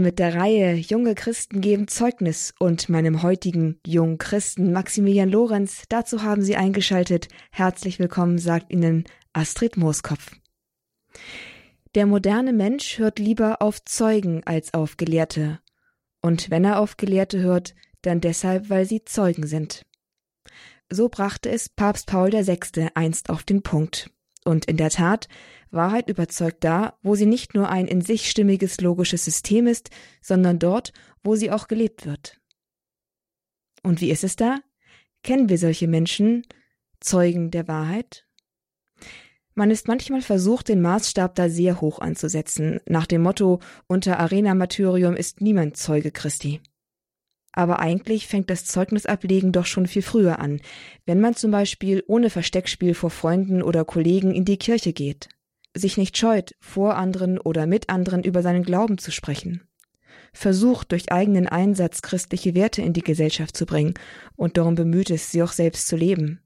Mit der Reihe Junge Christen geben Zeugnis und meinem heutigen jungen Christen Maximilian Lorenz, dazu haben Sie eingeschaltet. Herzlich willkommen, sagt Ihnen Astrid Mooskopf. Der moderne Mensch hört lieber auf Zeugen als auf Gelehrte. Und wenn er auf Gelehrte hört, dann deshalb, weil sie Zeugen sind. So brachte es Papst Paul VI. einst auf den Punkt. Und in der Tat, Wahrheit überzeugt da, wo sie nicht nur ein in sich stimmiges logisches System ist, sondern dort, wo sie auch gelebt wird. Und wie ist es da? Kennen wir solche Menschen, Zeugen der Wahrheit? Man ist manchmal versucht, den Maßstab da sehr hoch anzusetzen, nach dem Motto, unter Arena-Martyrium ist niemand Zeuge Christi. Aber eigentlich fängt das Zeugnisablegen doch schon viel früher an, wenn man zum Beispiel ohne Versteckspiel vor Freunden oder Kollegen in die Kirche geht sich nicht scheut, vor anderen oder mit anderen über seinen Glauben zu sprechen, versucht durch eigenen Einsatz christliche Werte in die Gesellschaft zu bringen und darum bemüht ist, sie auch selbst zu leben.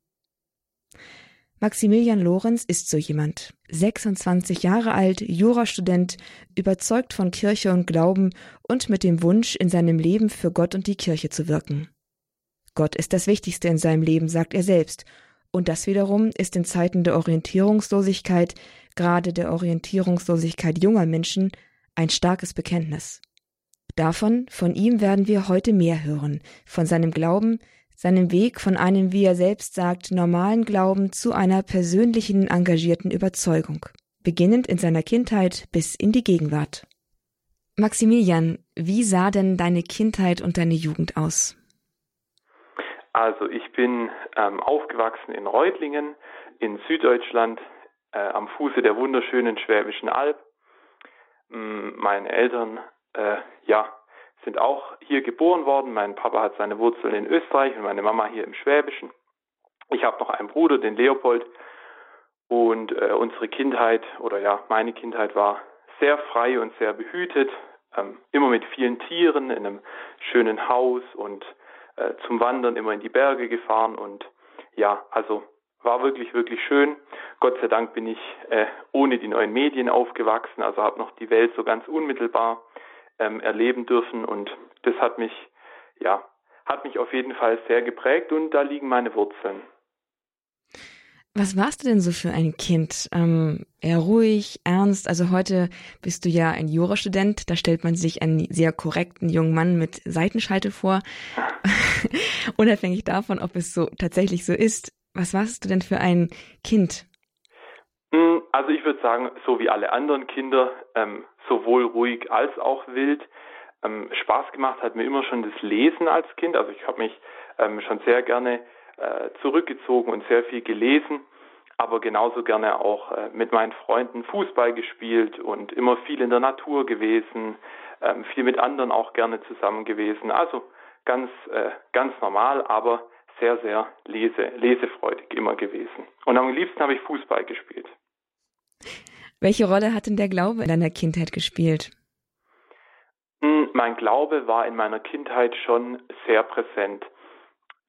Maximilian Lorenz ist so jemand, 26 Jahre alt, Jurastudent, überzeugt von Kirche und Glauben und mit dem Wunsch, in seinem Leben für Gott und die Kirche zu wirken. Gott ist das Wichtigste in seinem Leben, sagt er selbst, und das wiederum ist in Zeiten der Orientierungslosigkeit gerade der Orientierungslosigkeit junger Menschen, ein starkes Bekenntnis. Davon, von ihm werden wir heute mehr hören, von seinem Glauben, seinem Weg von einem, wie er selbst sagt, normalen Glauben zu einer persönlichen, engagierten Überzeugung, beginnend in seiner Kindheit bis in die Gegenwart. Maximilian, wie sah denn deine Kindheit und deine Jugend aus? Also ich bin ähm, aufgewachsen in Reutlingen in Süddeutschland äh, am Fuße der wunderschönen Schwäbischen Alb. Mm, meine Eltern, äh, ja, sind auch hier geboren worden. Mein Papa hat seine Wurzeln in Österreich und meine Mama hier im Schwäbischen. Ich habe noch einen Bruder, den Leopold. Und äh, unsere Kindheit oder ja, meine Kindheit war sehr frei und sehr behütet. Ähm, immer mit vielen Tieren in einem schönen Haus und äh, zum Wandern immer in die Berge gefahren. Und ja, also war wirklich, wirklich schön. Gott sei Dank bin ich äh, ohne die neuen Medien aufgewachsen, also habe noch die Welt so ganz unmittelbar ähm, erleben dürfen und das hat mich, ja, hat mich auf jeden Fall sehr geprägt und da liegen meine Wurzeln. Was warst du denn so für ein Kind? Ähm, eher ruhig, ernst? Also heute bist du ja ein Jurastudent, da stellt man sich einen sehr korrekten jungen Mann mit Seitenschalte vor. Unabhängig davon, ob es so tatsächlich so ist, was warst du denn für ein Kind? Hm, also ich würde sagen, so wie alle anderen Kinder, ähm, sowohl ruhig als auch wild. Ähm, Spaß gemacht hat mir immer schon das Lesen als Kind. Also ich habe mich ähm, schon sehr gerne äh, zurückgezogen und sehr viel gelesen, aber genauso gerne auch äh, mit meinen Freunden Fußball gespielt und immer viel in der Natur gewesen, ähm, viel mit anderen auch gerne zusammen gewesen. Also ganz, äh, ganz normal, aber sehr, sehr lese, lesefreudig immer gewesen. Und am liebsten habe ich Fußball gespielt. Welche Rolle hat denn der Glaube in deiner Kindheit gespielt? Hm, mein Glaube war in meiner Kindheit schon sehr präsent.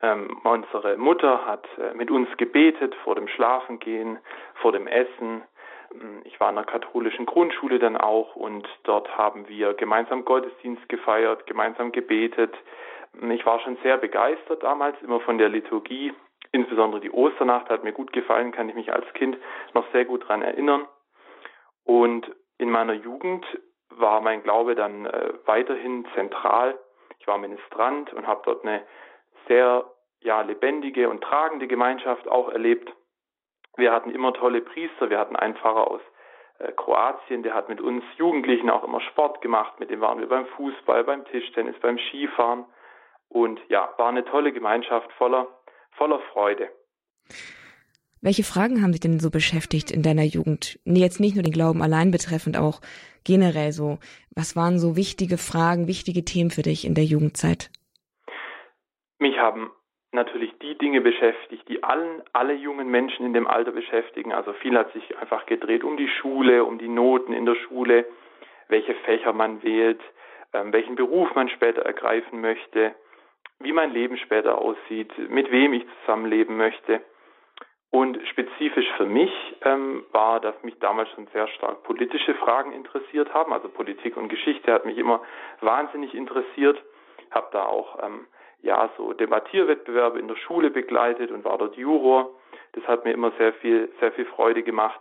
Ähm, unsere Mutter hat äh, mit uns gebetet vor dem Schlafengehen, vor dem Essen. Hm, ich war in einer katholischen Grundschule dann auch und dort haben wir gemeinsam Gottesdienst gefeiert, gemeinsam gebetet. Ich war schon sehr begeistert damals, immer von der Liturgie. Insbesondere die Osternacht hat mir gut gefallen, kann ich mich als Kind noch sehr gut daran erinnern. Und in meiner Jugend war mein Glaube dann äh, weiterhin zentral. Ich war Ministrant und habe dort eine sehr ja, lebendige und tragende Gemeinschaft auch erlebt. Wir hatten immer tolle Priester. Wir hatten einen Pfarrer aus äh, Kroatien, der hat mit uns Jugendlichen auch immer Sport gemacht. Mit dem waren wir beim Fußball, beim Tischtennis, beim Skifahren. Und ja, war eine tolle Gemeinschaft voller, voller Freude. Welche Fragen haben dich denn so beschäftigt in deiner Jugend? Jetzt nicht nur den Glauben allein betreffend, auch generell so. Was waren so wichtige Fragen, wichtige Themen für dich in der Jugendzeit? Mich haben natürlich die Dinge beschäftigt, die allen, alle jungen Menschen in dem Alter beschäftigen. Also viel hat sich einfach gedreht um die Schule, um die Noten in der Schule, welche Fächer man wählt, ähm, welchen Beruf man später ergreifen möchte, wie mein Leben später aussieht, mit wem ich zusammenleben möchte. Und spezifisch für mich ähm, war, dass mich damals schon sehr stark politische Fragen interessiert haben. Also Politik und Geschichte hat mich immer wahnsinnig interessiert. Habe da auch ähm, ja so Debattierwettbewerbe in der Schule begleitet und war dort Juror. Das hat mir immer sehr viel sehr viel Freude gemacht.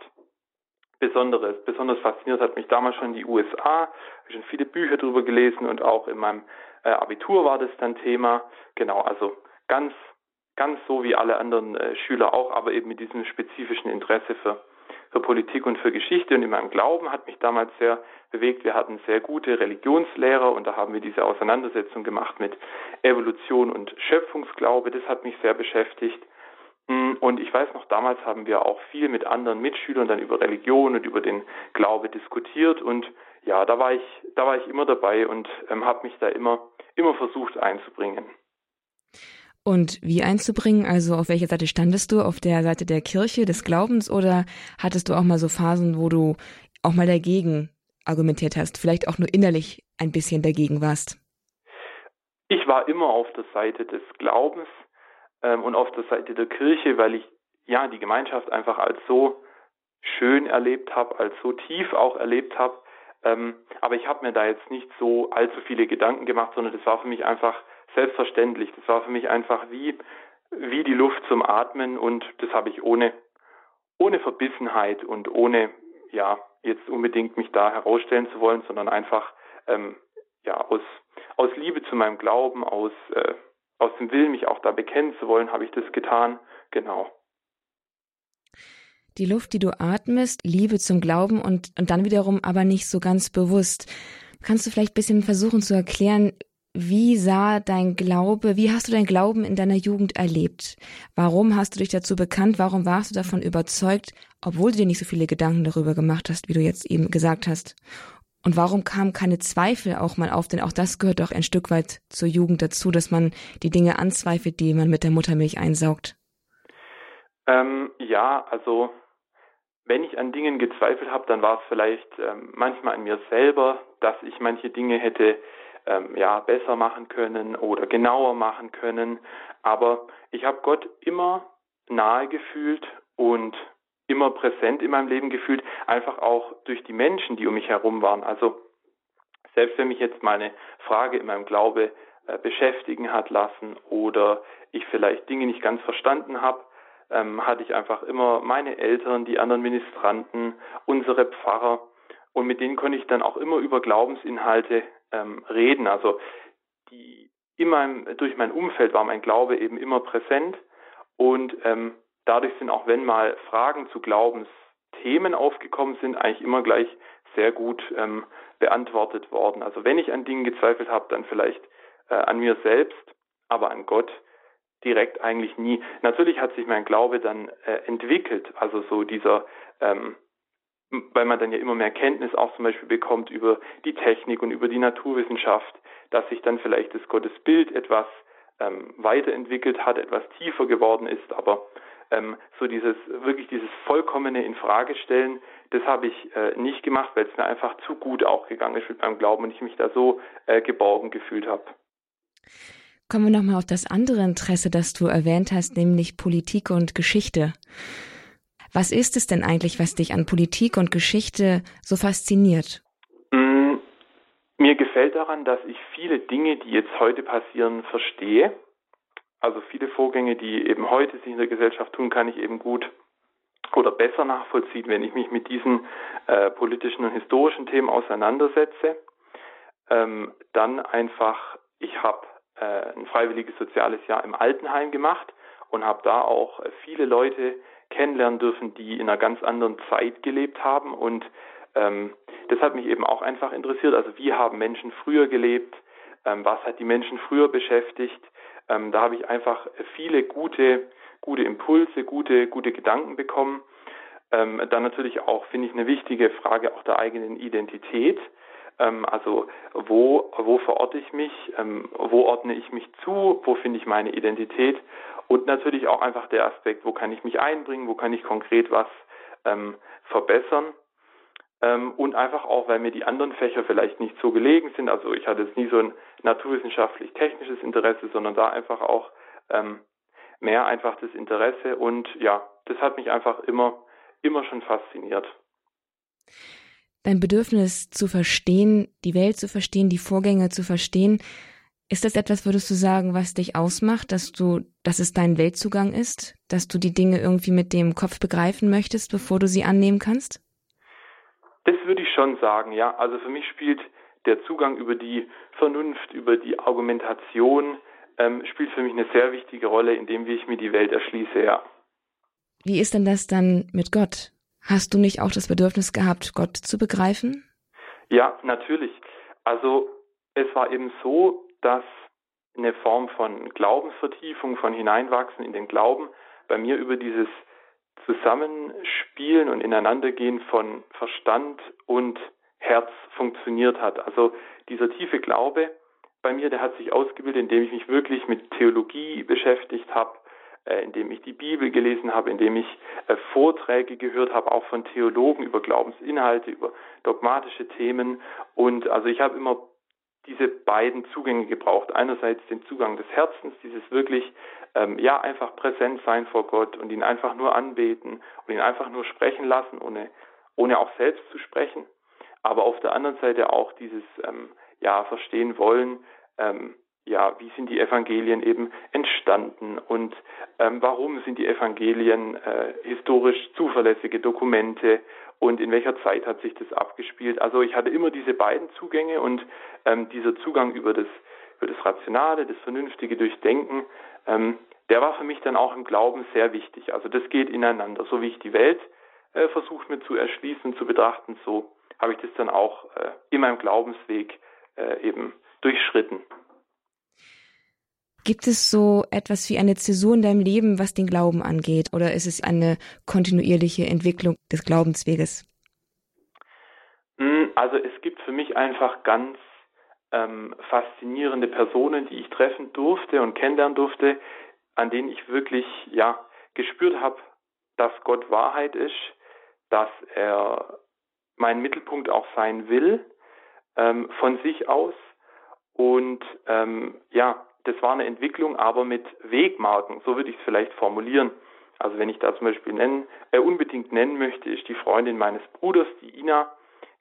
Besonderes, besonders fasziniert hat mich damals schon die USA. Ich habe schon viele Bücher darüber gelesen und auch in meinem äh, Abitur war das dann Thema. Genau, also ganz ganz so wie alle anderen äh, Schüler auch, aber eben mit diesem spezifischen Interesse für, für Politik und für Geschichte. Und in meinem Glauben hat mich damals sehr bewegt. Wir hatten sehr gute Religionslehrer und da haben wir diese Auseinandersetzung gemacht mit Evolution und Schöpfungsglaube. Das hat mich sehr beschäftigt. Hm, und ich weiß noch, damals haben wir auch viel mit anderen Mitschülern dann über Religion und über den Glaube diskutiert und ja, da war ich, da war ich immer dabei und ähm, habe mich da immer, immer versucht einzubringen. Und wie einzubringen? Also auf welcher Seite standest du? Auf der Seite der Kirche, des Glaubens oder hattest du auch mal so Phasen, wo du auch mal dagegen argumentiert hast, vielleicht auch nur innerlich ein bisschen dagegen warst? Ich war immer auf der Seite des Glaubens ähm, und auf der Seite der Kirche, weil ich ja die Gemeinschaft einfach als so schön erlebt habe, als so tief auch erlebt habe. Ähm, aber ich habe mir da jetzt nicht so allzu viele Gedanken gemacht, sondern das war für mich einfach selbstverständlich. Das war für mich einfach wie, wie die Luft zum Atmen und das habe ich ohne, ohne Verbissenheit und ohne, ja, jetzt unbedingt mich da herausstellen zu wollen, sondern einfach, ähm, ja, aus, aus Liebe zu meinem Glauben, aus, äh, aus dem Willen, mich auch da bekennen zu wollen, habe ich das getan. Genau. Die Luft, die du atmest, Liebe zum Glauben und, und dann wiederum aber nicht so ganz bewusst. Kannst du vielleicht bisschen versuchen zu erklären, wie sah dein Glaube, wie hast du dein Glauben in deiner Jugend erlebt? Warum hast du dich dazu bekannt? Warum warst du davon überzeugt, obwohl du dir nicht so viele Gedanken darüber gemacht hast, wie du jetzt eben gesagt hast? Und warum kamen keine Zweifel auch mal auf? Denn auch das gehört doch ein Stück weit zur Jugend dazu, dass man die Dinge anzweifelt, die man mit der Muttermilch einsaugt. Ähm, ja, also wenn ich an Dingen gezweifelt habe, dann war es vielleicht ähm, manchmal an mir selber, dass ich manche Dinge hätte ähm, ja besser machen können oder genauer machen können. Aber ich habe Gott immer nahe gefühlt und immer präsent in meinem Leben gefühlt, einfach auch durch die Menschen, die um mich herum waren. Also selbst wenn mich jetzt mal eine Frage in meinem Glaube äh, beschäftigen hat lassen oder ich vielleicht Dinge nicht ganz verstanden habe, ähm, hatte ich einfach immer meine Eltern, die anderen Ministranten, unsere Pfarrer und mit denen konnte ich dann auch immer über Glaubensinhalte ähm, reden. Also die in meinem, durch mein Umfeld war mein Glaube eben immer präsent und ähm, dadurch sind auch wenn mal Fragen zu Glaubensthemen aufgekommen sind, eigentlich immer gleich sehr gut ähm, beantwortet worden. Also wenn ich an Dingen gezweifelt habe, dann vielleicht äh, an mir selbst, aber an Gott direkt eigentlich nie. Natürlich hat sich mein Glaube dann äh, entwickelt, also so dieser ähm, weil man dann ja immer mehr Kenntnis auch zum Beispiel bekommt über die Technik und über die Naturwissenschaft, dass sich dann vielleicht das Gottesbild etwas ähm, weiterentwickelt hat, etwas tiefer geworden ist, aber ähm, so dieses wirklich dieses vollkommene Infragestellen, das habe ich äh, nicht gemacht, weil es mir einfach zu gut auch gegangen ist mit meinem Glauben und ich mich da so äh, geborgen gefühlt habe. Kommen wir nochmal auf das andere Interesse, das du erwähnt hast, nämlich Politik und Geschichte. Was ist es denn eigentlich, was dich an Politik und Geschichte so fasziniert? Mm, mir gefällt daran, dass ich viele Dinge, die jetzt heute passieren, verstehe. Also viele Vorgänge, die eben heute sich in der Gesellschaft tun, kann ich eben gut oder besser nachvollziehen, wenn ich mich mit diesen äh, politischen und historischen Themen auseinandersetze. Ähm, dann einfach, ich habe äh, ein freiwilliges soziales Jahr im Altenheim gemacht und habe da auch viele Leute kennenlernen dürfen, die in einer ganz anderen Zeit gelebt haben. Und ähm, das hat mich eben auch einfach interessiert. Also wie haben Menschen früher gelebt? Ähm, was hat die Menschen früher beschäftigt? Ähm, da habe ich einfach viele gute, gute Impulse, gute, gute Gedanken bekommen. Ähm, dann natürlich auch, finde ich, eine wichtige Frage auch der eigenen Identität. Ähm, also wo, wo verorte ich mich? Ähm, wo ordne ich mich zu? Wo finde ich meine Identität? Und natürlich auch einfach der Aspekt, wo kann ich mich einbringen, wo kann ich konkret was ähm, verbessern. Ähm, und einfach auch, weil mir die anderen Fächer vielleicht nicht so gelegen sind. Also ich hatte jetzt nie so ein naturwissenschaftlich-technisches Interesse, sondern da einfach auch ähm, mehr einfach das Interesse und ja, das hat mich einfach immer, immer schon fasziniert. Dein Bedürfnis zu verstehen, die Welt zu verstehen, die Vorgänge zu verstehen, ist das etwas, würdest du sagen, was dich ausmacht, dass du, dass es dein Weltzugang ist, dass du die Dinge irgendwie mit dem Kopf begreifen möchtest, bevor du sie annehmen kannst? Das würde ich schon sagen, ja. Also für mich spielt der Zugang über die Vernunft, über die Argumentation, ähm, spielt für mich eine sehr wichtige Rolle, in dem, wie ich mir die Welt erschließe, ja. Wie ist denn das dann mit Gott? Hast du nicht auch das Bedürfnis gehabt, Gott zu begreifen? Ja, natürlich. Also es war eben so, dass eine Form von Glaubensvertiefung, von Hineinwachsen in den Glauben bei mir über dieses Zusammenspielen und Ineinandergehen von Verstand und Herz funktioniert hat. Also dieser tiefe Glaube bei mir, der hat sich ausgebildet, indem ich mich wirklich mit Theologie beschäftigt habe, indem ich die Bibel gelesen habe, indem ich äh, Vorträge gehört habe, auch von Theologen über Glaubensinhalte, über dogmatische Themen. Und also ich habe immer diese beiden Zugänge gebraucht. Einerseits den Zugang des Herzens, dieses wirklich, ähm, ja, einfach präsent sein vor Gott und ihn einfach nur anbeten und ihn einfach nur sprechen lassen, ohne, ohne auch selbst zu sprechen. Aber auf der anderen Seite auch dieses, ähm, ja, verstehen wollen, ähm, ja, wie sind die Evangelien eben entstanden und ähm, warum sind die Evangelien äh, historisch zuverlässige Dokumente und in welcher Zeit hat sich das abgespielt. Also ich hatte immer diese beiden Zugänge und ähm, dieser Zugang über das, über das Rationale, das vernünftige Durchdenken, ähm, der war für mich dann auch im Glauben sehr wichtig. Also das geht ineinander. So wie ich die Welt äh, versuche mir zu erschließen, zu betrachten, so habe ich das dann auch äh, in meinem Glaubensweg äh, eben durchschritten. Gibt es so etwas wie eine Zäsur in deinem Leben, was den Glauben angeht? Oder ist es eine kontinuierliche Entwicklung des Glaubensweges? Hm, also es gibt für mich einfach ganz ähm, faszinierende Personen, die ich treffen durfte und kennenlernen durfte, an denen ich wirklich ja gespürt habe, dass Gott Wahrheit ist, dass er mein Mittelpunkt auch sein will ähm, von sich aus und ähm, ja das war eine Entwicklung, aber mit Wegmarken, so würde ich es vielleicht formulieren. Also wenn ich da zum Beispiel nennen, äh, unbedingt nennen möchte, ist die Freundin meines Bruders, die Ina,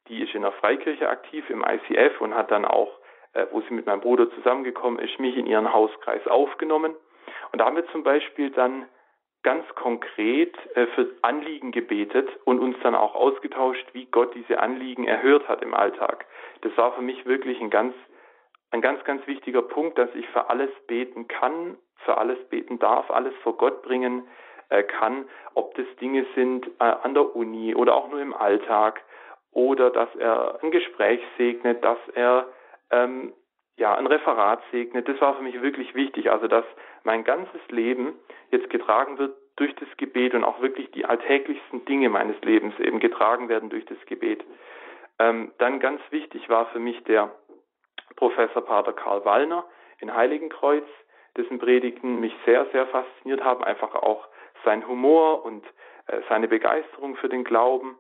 die ist in der Freikirche aktiv im ICF und hat dann auch, äh, wo sie mit meinem Bruder zusammengekommen ist, mich in ihren Hauskreis aufgenommen. Und da haben wir zum Beispiel dann ganz konkret äh, für Anliegen gebetet und uns dann auch ausgetauscht, wie Gott diese Anliegen erhört hat im Alltag. Das war für mich wirklich ein ganz ein ganz, ganz wichtiger Punkt, dass ich für alles beten kann, für alles beten darf, alles vor Gott bringen äh, kann, ob das Dinge sind äh, an der Uni oder auch nur im Alltag oder dass er ein Gespräch segnet, dass er ähm, ja ein Referat segnet. Das war für mich wirklich wichtig, also dass mein ganzes Leben jetzt getragen wird durch das Gebet und auch wirklich die alltäglichsten Dinge meines Lebens eben getragen werden durch das Gebet. Ähm, dann ganz wichtig war für mich der Professor Pater Karl Wallner in Heiligenkreuz, dessen Predigten mich sehr, sehr fasziniert haben, einfach auch sein Humor und äh, seine Begeisterung für den Glauben.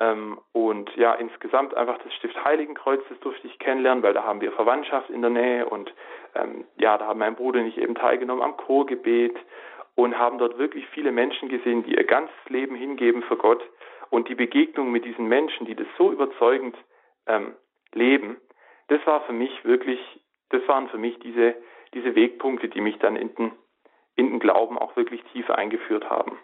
Ähm, und ja, insgesamt einfach das Stift Heiligenkreuz, das durfte ich kennenlernen, weil da haben wir Verwandtschaft in der Nähe und ähm, ja, da haben mein Bruder und ich eben teilgenommen am Chorgebet und haben dort wirklich viele Menschen gesehen, die ihr ganzes Leben hingeben für Gott und die Begegnung mit diesen Menschen, die das so überzeugend ähm, leben, das war für mich wirklich, das waren für mich diese, diese Wegpunkte, die mich dann in den, in den Glauben auch wirklich tief eingeführt haben.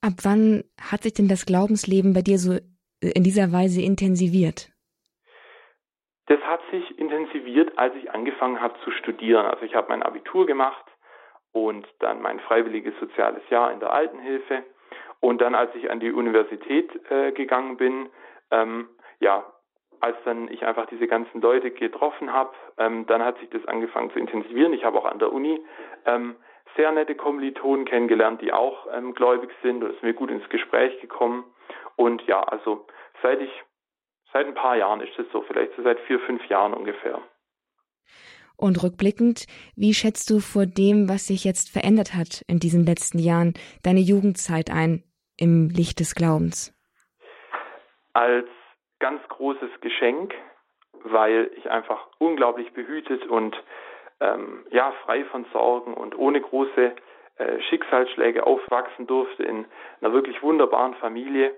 Ab wann hat sich denn das Glaubensleben bei dir so äh, in dieser Weise intensiviert? Das hat sich intensiviert, als ich angefangen habe zu studieren. Also ich habe mein Abitur gemacht und dann mein freiwilliges soziales Jahr in der Altenhilfe. Und dann, als ich an die Universität äh, gegangen bin, ähm, ja, als dann ich einfach diese ganzen Leute getroffen habe, ähm, dann hat sich das angefangen zu intensivieren. Ich habe auch an der Uni ähm, sehr nette Kommilitonen kennengelernt, die auch ähm, gläubig sind und es ist mir gut ins Gespräch gekommen. Und ja, also seit ich, seit ein paar Jahren ist es so, vielleicht so seit vier, fünf Jahren ungefähr. Und rückblickend, wie schätzt du vor dem, was sich jetzt verändert hat in diesen letzten Jahren, deine Jugendzeit ein im Licht des Glaubens? Als ganz großes Geschenk, weil ich einfach unglaublich behütet und ähm, ja frei von Sorgen und ohne große äh, Schicksalsschläge aufwachsen durfte in einer wirklich wunderbaren Familie.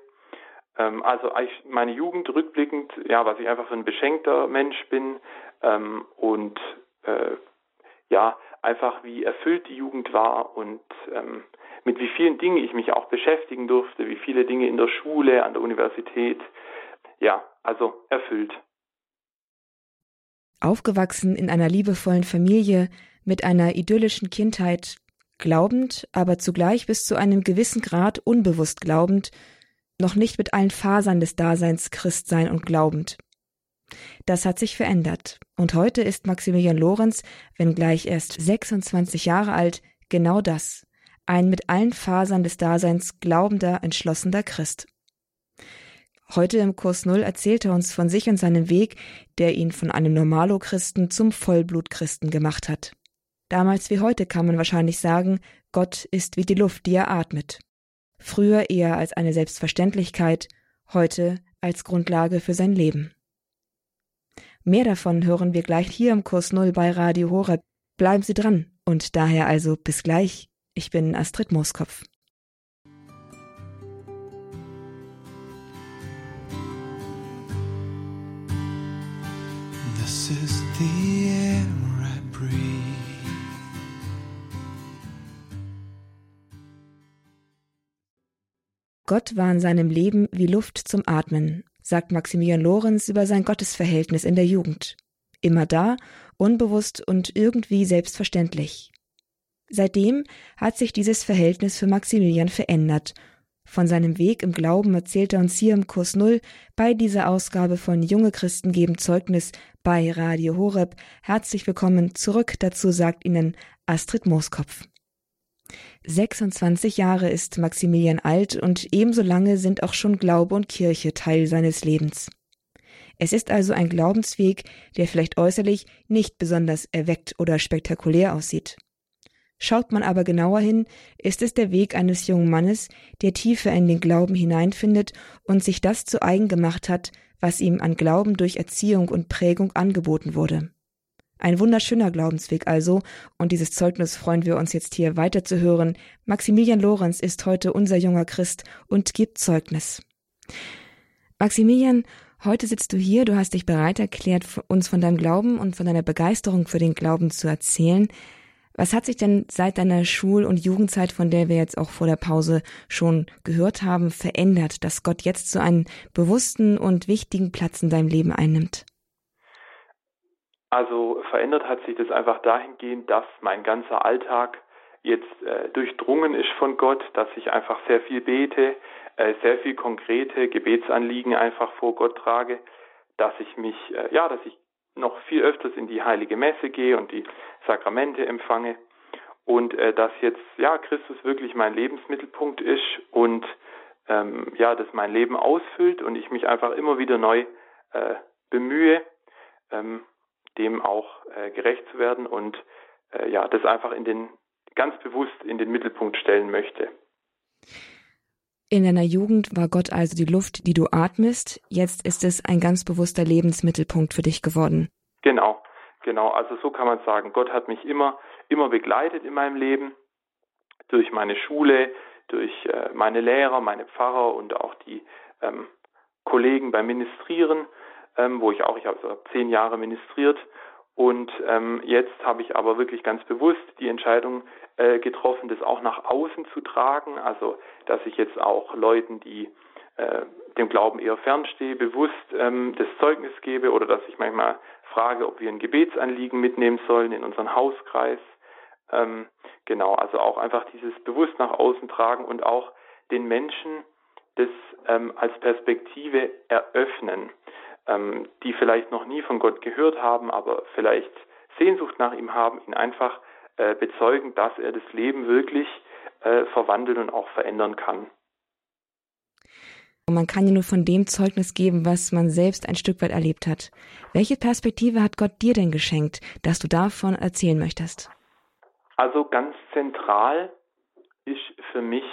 Ähm, also meine Jugend rückblickend, ja, was ich einfach für ein beschenkter Mensch bin ähm, und äh, ja, einfach wie erfüllt die Jugend war und ähm, mit wie vielen Dingen ich mich auch beschäftigen durfte, wie viele Dinge in der Schule, an der Universität. Ja, also erfüllt. Aufgewachsen in einer liebevollen Familie, mit einer idyllischen Kindheit, glaubend, aber zugleich bis zu einem gewissen Grad unbewusst glaubend, noch nicht mit allen Fasern des Daseins Christsein und glaubend. Das hat sich verändert, und heute ist Maximilian Lorenz, wenngleich erst 26 Jahre alt, genau das, ein mit allen Fasern des Daseins glaubender, entschlossener Christ. Heute im Kurs Null erzählt er uns von sich und seinem Weg, der ihn von einem Normalo-Christen zum Vollblutchristen gemacht hat. Damals wie heute kann man wahrscheinlich sagen, Gott ist wie die Luft, die er atmet. Früher eher als eine Selbstverständlichkeit, heute als Grundlage für sein Leben. Mehr davon hören wir gleich hier im Kurs Null bei Radio Horeb. Bleiben Sie dran und daher also bis gleich. Ich bin Astrid Mooskopf. Gott war in seinem Leben wie Luft zum Atmen, sagt Maximilian Lorenz über sein Gottesverhältnis in der Jugend. Immer da, unbewusst und irgendwie selbstverständlich. Seitdem hat sich dieses Verhältnis für Maximilian verändert. Von seinem Weg im Glauben erzählt er uns hier im Kurs Null bei dieser Ausgabe von Junge Christen geben Zeugnis bei Radio Horeb. Herzlich willkommen zurück. Dazu sagt Ihnen Astrid Mooskopf. 26 Jahre ist Maximilian alt und ebenso lange sind auch schon Glaube und Kirche Teil seines Lebens. Es ist also ein Glaubensweg, der vielleicht äußerlich nicht besonders erweckt oder spektakulär aussieht. Schaut man aber genauer hin, ist es der Weg eines jungen Mannes, der tiefer in den Glauben hineinfindet und sich das zu eigen gemacht hat, was ihm an Glauben durch Erziehung und Prägung angeboten wurde. Ein wunderschöner Glaubensweg also, und dieses Zeugnis freuen wir uns jetzt hier weiter zu hören. Maximilian Lorenz ist heute unser junger Christ und gibt Zeugnis. Maximilian, heute sitzt du hier, du hast dich bereit erklärt, uns von deinem Glauben und von deiner Begeisterung für den Glauben zu erzählen. Was hat sich denn seit deiner Schul- und Jugendzeit, von der wir jetzt auch vor der Pause schon gehört haben, verändert, dass Gott jetzt so einen bewussten und wichtigen Platz in deinem Leben einnimmt? Also verändert hat sich das einfach dahingehend, dass mein ganzer Alltag jetzt äh, durchdrungen ist von Gott, dass ich einfach sehr viel bete, äh, sehr viel konkrete Gebetsanliegen einfach vor Gott trage, dass ich mich, äh, ja, dass ich noch viel öfters in die heilige Messe gehe und die Sakramente empfange und äh, dass jetzt ja Christus wirklich mein Lebensmittelpunkt ist und ähm, ja, das mein Leben ausfüllt und ich mich einfach immer wieder neu äh, bemühe, ähm, dem auch äh, gerecht zu werden und äh, ja, das einfach in den ganz bewusst in den Mittelpunkt stellen möchte. In deiner Jugend war Gott also die Luft, die du atmest. Jetzt ist es ein ganz bewusster Lebensmittelpunkt für dich geworden. Genau, genau. Also so kann man sagen. Gott hat mich immer, immer begleitet in meinem Leben. Durch meine Schule, durch äh, meine Lehrer, meine Pfarrer und auch die ähm, Kollegen beim Ministrieren ähm, wo ich auch, ich habe so zehn Jahre ministriert und ähm, jetzt habe ich aber wirklich ganz bewusst die Entscheidung äh, getroffen, das auch nach außen zu tragen, also dass ich jetzt auch Leuten, die äh, dem Glauben eher fernstehe, bewusst ähm, das Zeugnis gebe oder dass ich manchmal frage, ob wir ein Gebetsanliegen mitnehmen sollen in unseren Hauskreis. Ähm, genau, also auch einfach dieses bewusst nach außen tragen und auch den Menschen das ähm, als Perspektive eröffnen ähm, die vielleicht noch nie von Gott gehört haben, aber vielleicht Sehnsucht nach ihm haben, ihn einfach äh, bezeugen, dass er das Leben wirklich äh, verwandeln und auch verändern kann. Man kann ja nur von dem Zeugnis geben, was man selbst ein Stück weit erlebt hat. Welche Perspektive hat Gott dir denn geschenkt, dass du davon erzählen möchtest? Also ganz zentral ist für mich,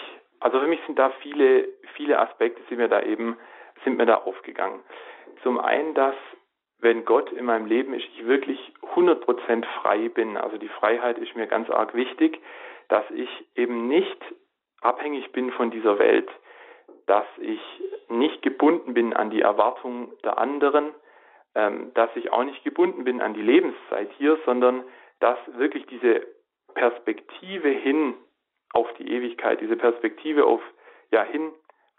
also für mich sind da viele, viele Aspekte, sind mir da eben, sind mir da aufgegangen. Zum einen, dass wenn Gott in meinem Leben ist, ich wirklich 100% frei bin. Also die Freiheit ist mir ganz arg wichtig. dass ich eben nicht abhängig bin von dieser Welt, dass ich nicht gebunden bin an die Erwartungen der anderen, ähm, dass ich auch nicht gebunden bin an die Lebenszeit hier, sondern dass wirklich diese Perspektive hin auf die Ewigkeit, diese Perspektive auf ja hin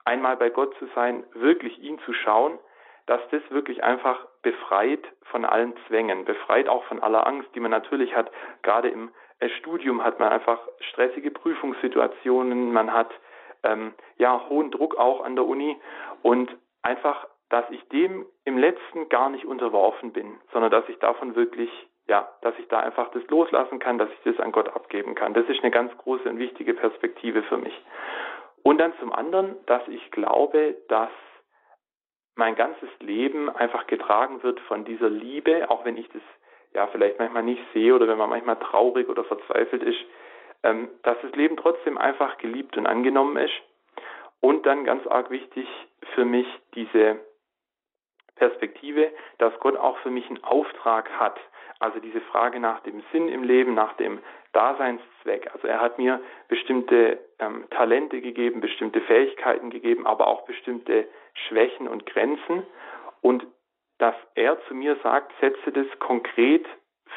einmal bei Gott zu sein, wirklich ihn zu schauen, dass das wirklich einfach befreit von allen Zwängen, befreit auch von aller Angst, die man natürlich hat. Gerade im äh, Studium hat man einfach stressige Prüfungssituationen, man hat ähm, ja hohen Druck auch an der Uni und einfach, dass ich dem im letzten gar nicht unterworfen bin, sondern dass ich davon wirklich ja, dass ich da einfach das loslassen kann, dass ich das an Gott abgeben kann. Das ist eine ganz große und wichtige Perspektive für mich. Und dann zum anderen, dass ich glaube, dass mein ganzes Leben einfach getragen wird von dieser Liebe, auch wenn ich das ja vielleicht manchmal nicht sehe oder wenn man manchmal traurig oder verzweifelt ist, ähm, dass das Leben trotzdem einfach geliebt und angenommen ist. Und dann ganz arg wichtig für mich diese Perspektive, dass Gott auch für mich einen Auftrag hat. Also diese Frage nach dem Sinn im Leben, nach dem Daseinszweck. Also er hat mir bestimmte ähm, Talente gegeben, bestimmte Fähigkeiten gegeben, aber auch bestimmte Schwächen und Grenzen. Und dass er zu mir sagt, setze das konkret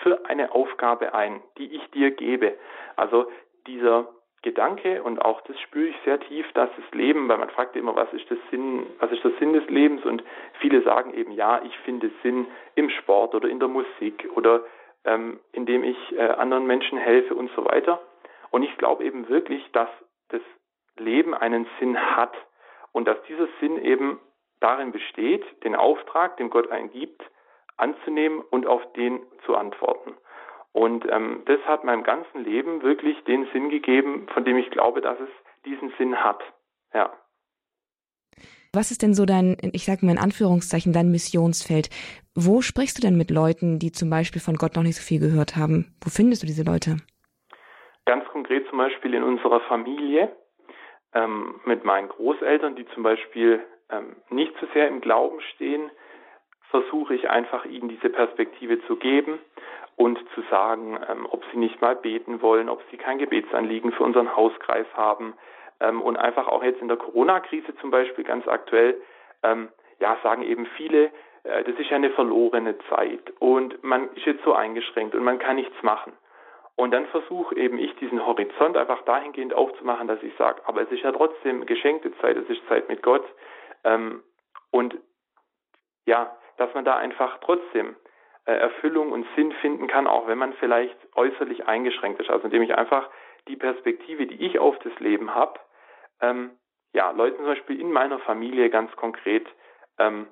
für eine Aufgabe ein, die ich dir gebe. Also dieser Gedanke und auch das spüre ich sehr tief, dass das Leben, weil man fragt immer, was ist das Sinn, was ist der Sinn des Lebens und viele sagen eben, ja, ich finde Sinn im Sport oder in der Musik oder ähm, indem ich äh, anderen Menschen helfe und so weiter. Und ich glaube eben wirklich, dass das Leben einen Sinn hat und dass dieser Sinn eben darin besteht, den Auftrag, den Gott einen gibt, anzunehmen und auf den zu antworten. Und ähm, das hat meinem ganzen Leben wirklich den Sinn gegeben, von dem ich glaube, dass es diesen Sinn hat. Ja. Was ist denn so dein, ich sage mal in Anführungszeichen, dein Missionsfeld? Wo sprichst du denn mit Leuten, die zum Beispiel von Gott noch nicht so viel gehört haben? Wo findest du diese Leute? Ganz konkret zum Beispiel in unserer Familie, ähm, mit meinen Großeltern, die zum Beispiel ähm, nicht so sehr im Glauben stehen, versuche ich einfach ihnen diese Perspektive zu geben und zu sagen, ähm, ob sie nicht mal beten wollen, ob sie kein Gebetsanliegen für unseren Hauskreis haben ähm, und einfach auch jetzt in der Corona-Krise zum Beispiel ganz aktuell, ähm, ja, sagen eben viele, äh, das ist ja eine verlorene Zeit und man ist jetzt so eingeschränkt und man kann nichts machen. Und dann versuche eben ich diesen Horizont einfach dahingehend aufzumachen, dass ich sage, aber es ist ja trotzdem geschenkte Zeit, es ist Zeit mit Gott. Ähm, und ja, dass man da einfach trotzdem äh, Erfüllung und Sinn finden kann, auch wenn man vielleicht äußerlich eingeschränkt ist. Also indem ich einfach die Perspektive, die ich auf das Leben habe, ähm, ja, Leuten zum Beispiel in meiner Familie ganz konkret ähm,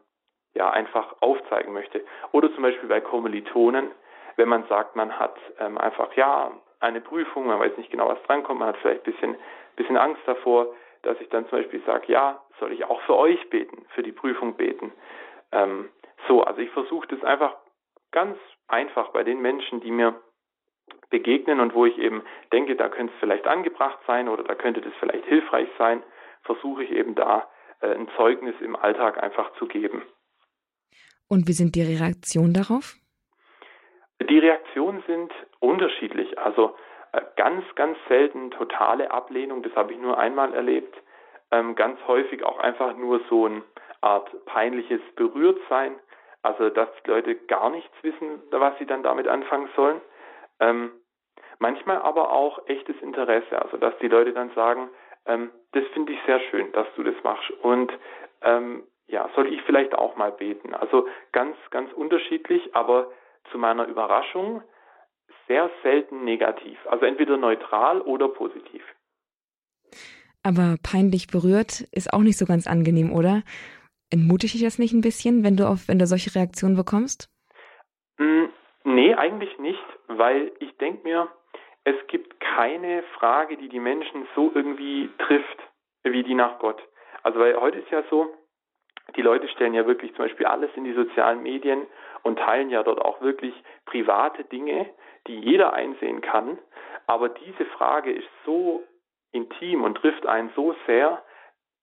ja, einfach aufzeigen möchte. Oder zum Beispiel bei Kommilitonen, wenn man sagt, man hat ähm, einfach ja eine Prüfung, man weiß nicht genau, was drankommt, man hat vielleicht ein bisschen, bisschen Angst davor, dass ich dann zum Beispiel sage, ja, soll ich auch für euch beten, für die Prüfung beten. Ähm, so, also ich versuche das einfach ganz einfach bei den Menschen, die mir begegnen und wo ich eben denke, da könnte es vielleicht angebracht sein oder da könnte das vielleicht hilfreich sein, versuche ich eben da äh, ein Zeugnis im Alltag einfach zu geben. Und wie sind die Reaktionen darauf? Die Reaktionen sind unterschiedlich. Also äh, ganz, ganz selten totale Ablehnung, das habe ich nur einmal erlebt. Ähm, ganz häufig auch einfach nur so eine Art peinliches Berührtsein. Also, dass die Leute gar nichts wissen, was sie dann damit anfangen sollen. Ähm, manchmal aber auch echtes Interesse, also dass die Leute dann sagen, ähm, das finde ich sehr schön, dass du das machst. Und ja, soll ich vielleicht auch mal beten? Also ganz, ganz unterschiedlich, aber zu meiner Überraschung sehr selten negativ. Also entweder neutral oder positiv. Aber peinlich berührt ist auch nicht so ganz angenehm, oder? Entmutigt dich das nicht ein bisschen, wenn du auf, wenn du solche Reaktionen bekommst? Mm, nee, eigentlich nicht, weil ich denke mir, es gibt keine Frage, die die Menschen so irgendwie trifft, wie die nach Gott. Also weil heute ist ja so, die Leute stellen ja wirklich zum Beispiel alles in die sozialen Medien und teilen ja dort auch wirklich private Dinge, die jeder einsehen kann. Aber diese Frage ist so intim und trifft einen so sehr,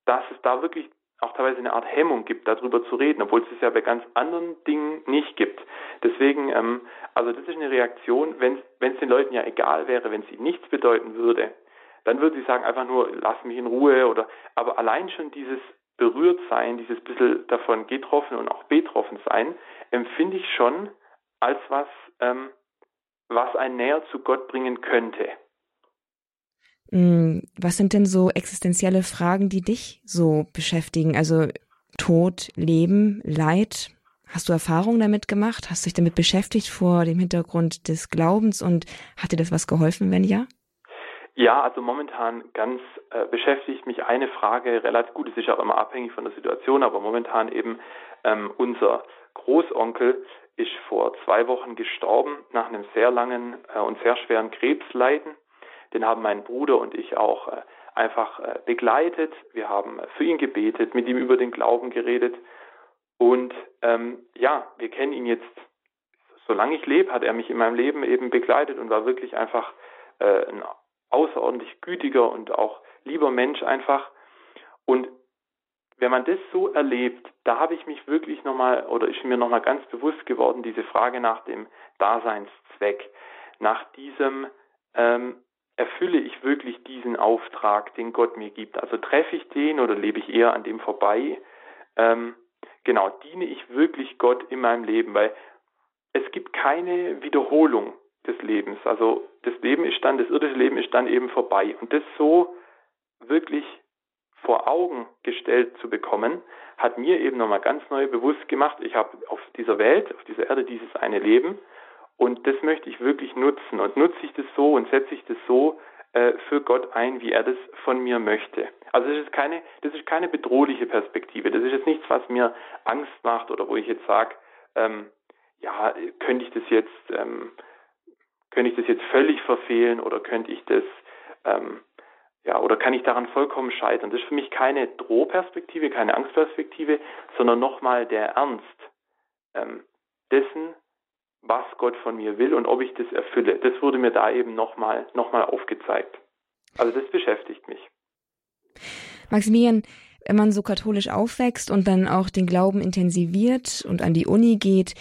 dass es da wirklich auch teilweise eine Art Hemmung gibt, darüber zu reden, obwohl es es ja bei ganz anderen Dingen nicht gibt. Deswegen, ähm, also das ist eine Reaktion, wenn es den Leuten ja egal wäre, wenn es ihnen nichts bedeuten würde, dann würden sie sagen einfach nur, lass mich in Ruhe oder, aber allein schon dieses berührt sein, dieses bisschen davon getroffen und auch betroffen sein, empfinde ich schon als was, ähm, was einen näher zu Gott bringen könnte. Mm, was sind denn so existenzielle Fragen, die dich so beschäftigen? Also Tod, Leben, Leid. Hast du Erfahrungen damit gemacht? Hast du dich damit beschäftigt vor dem Hintergrund des Glaubens und hat dir das was geholfen, wenn ja? Ja, also momentan ganz äh, beschäftigt mich eine Frage relativ gut. Es ist auch immer abhängig von der Situation, aber momentan eben ähm, unser Großonkel ist vor zwei Wochen gestorben nach einem sehr langen äh, und sehr schweren Krebsleiden. Den haben mein Bruder und ich auch äh, einfach äh, begleitet. Wir haben für ihn gebetet, mit ihm über den Glauben geredet. Und ähm, ja, wir kennen ihn jetzt, solange ich lebe, hat er mich in meinem Leben eben begleitet und war wirklich einfach äh, ein außerordentlich gütiger und auch lieber Mensch einfach. Und wenn man das so erlebt, da habe ich mich wirklich nochmal oder ist mir nochmal ganz bewusst geworden, diese Frage nach dem Daseinszweck, nach diesem ähm, erfülle ich wirklich diesen Auftrag, den Gott mir gibt? Also treffe ich den oder lebe ich eher an dem vorbei? Ähm, genau, diene ich wirklich Gott in meinem Leben? Weil es gibt keine Wiederholung des Lebens. Also das Leben ist dann, das irdische Leben ist dann eben vorbei. Und das so wirklich vor Augen gestellt zu bekommen, hat mir eben nochmal ganz neu bewusst gemacht, ich habe auf dieser Welt, auf dieser Erde dieses eine Leben und das möchte ich wirklich nutzen. Und nutze ich das so und setze ich das so äh, für Gott ein, wie er das von mir möchte. Also das ist keine, das ist keine bedrohliche Perspektive. Das ist jetzt nichts, was mir Angst macht oder wo ich jetzt sage, ähm, ja, könnte ich das jetzt, ähm, könnte ich das jetzt völlig verfehlen oder könnte ich das, ähm, ja, oder kann ich daran vollkommen scheitern? Das ist für mich keine Drohperspektive, keine Angstperspektive, sondern nochmal der Ernst ähm, dessen, was Gott von mir will und ob ich das erfülle. Das wurde mir da eben nochmal noch mal aufgezeigt. Also das beschäftigt mich. Maximilian, wenn man so katholisch aufwächst und dann auch den Glauben intensiviert und an die Uni geht,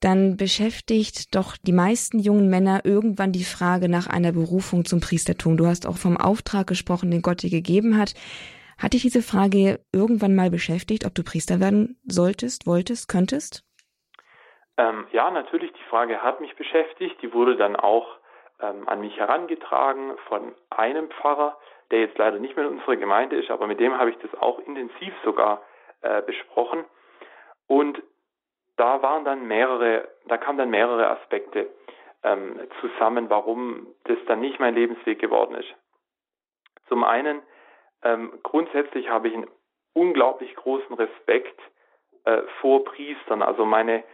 dann beschäftigt doch die meisten jungen Männer irgendwann die Frage nach einer Berufung zum Priestertum. Du hast auch vom Auftrag gesprochen, den Gott dir gegeben hat. Hat dich diese Frage irgendwann mal beschäftigt, ob du Priester werden solltest, wolltest, könntest? Ähm, ja, natürlich, die Frage hat mich beschäftigt. Die wurde dann auch ähm, an mich herangetragen von einem Pfarrer, der jetzt leider nicht mehr in unserer Gemeinde ist, aber mit dem habe ich das auch intensiv sogar äh, besprochen. Und da waren dann mehrere, da kamen dann mehrere Aspekte ähm, zusammen, warum das dann nicht mein Lebensweg geworden ist. Zum einen, ähm, grundsätzlich habe ich einen unglaublich großen Respekt äh, vor Priestern. Also meine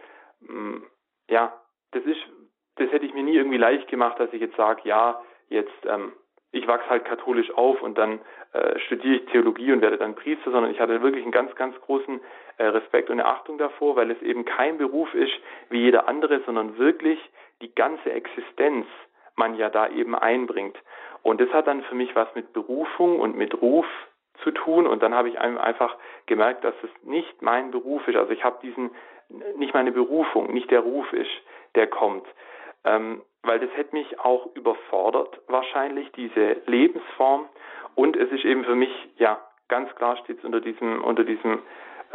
Mm, ja, das ist, das hätte ich mir nie irgendwie leicht gemacht, dass ich jetzt sage, ja, jetzt ähm, ich wachse halt katholisch auf und dann äh, studiere ich Theologie und werde dann Priester, sondern ich hatte wirklich einen ganz, ganz großen Respekt und Achtung davor, weil es eben kein Beruf ist wie jeder andere, sondern wirklich die ganze Existenz man ja da eben einbringt. Und das hat dann für mich was mit Berufung und mit Ruf zu tun und dann habe ich einfach gemerkt, dass es nicht mein Beruf ist. Also ich habe diesen nicht meine Berufung, nicht der Ruf ist, der kommt. Ähm, weil das hätte mich auch überfordert, wahrscheinlich, diese Lebensform. Und es ist eben für mich, ja, ganz klar steht es unter diesem, unter diesem,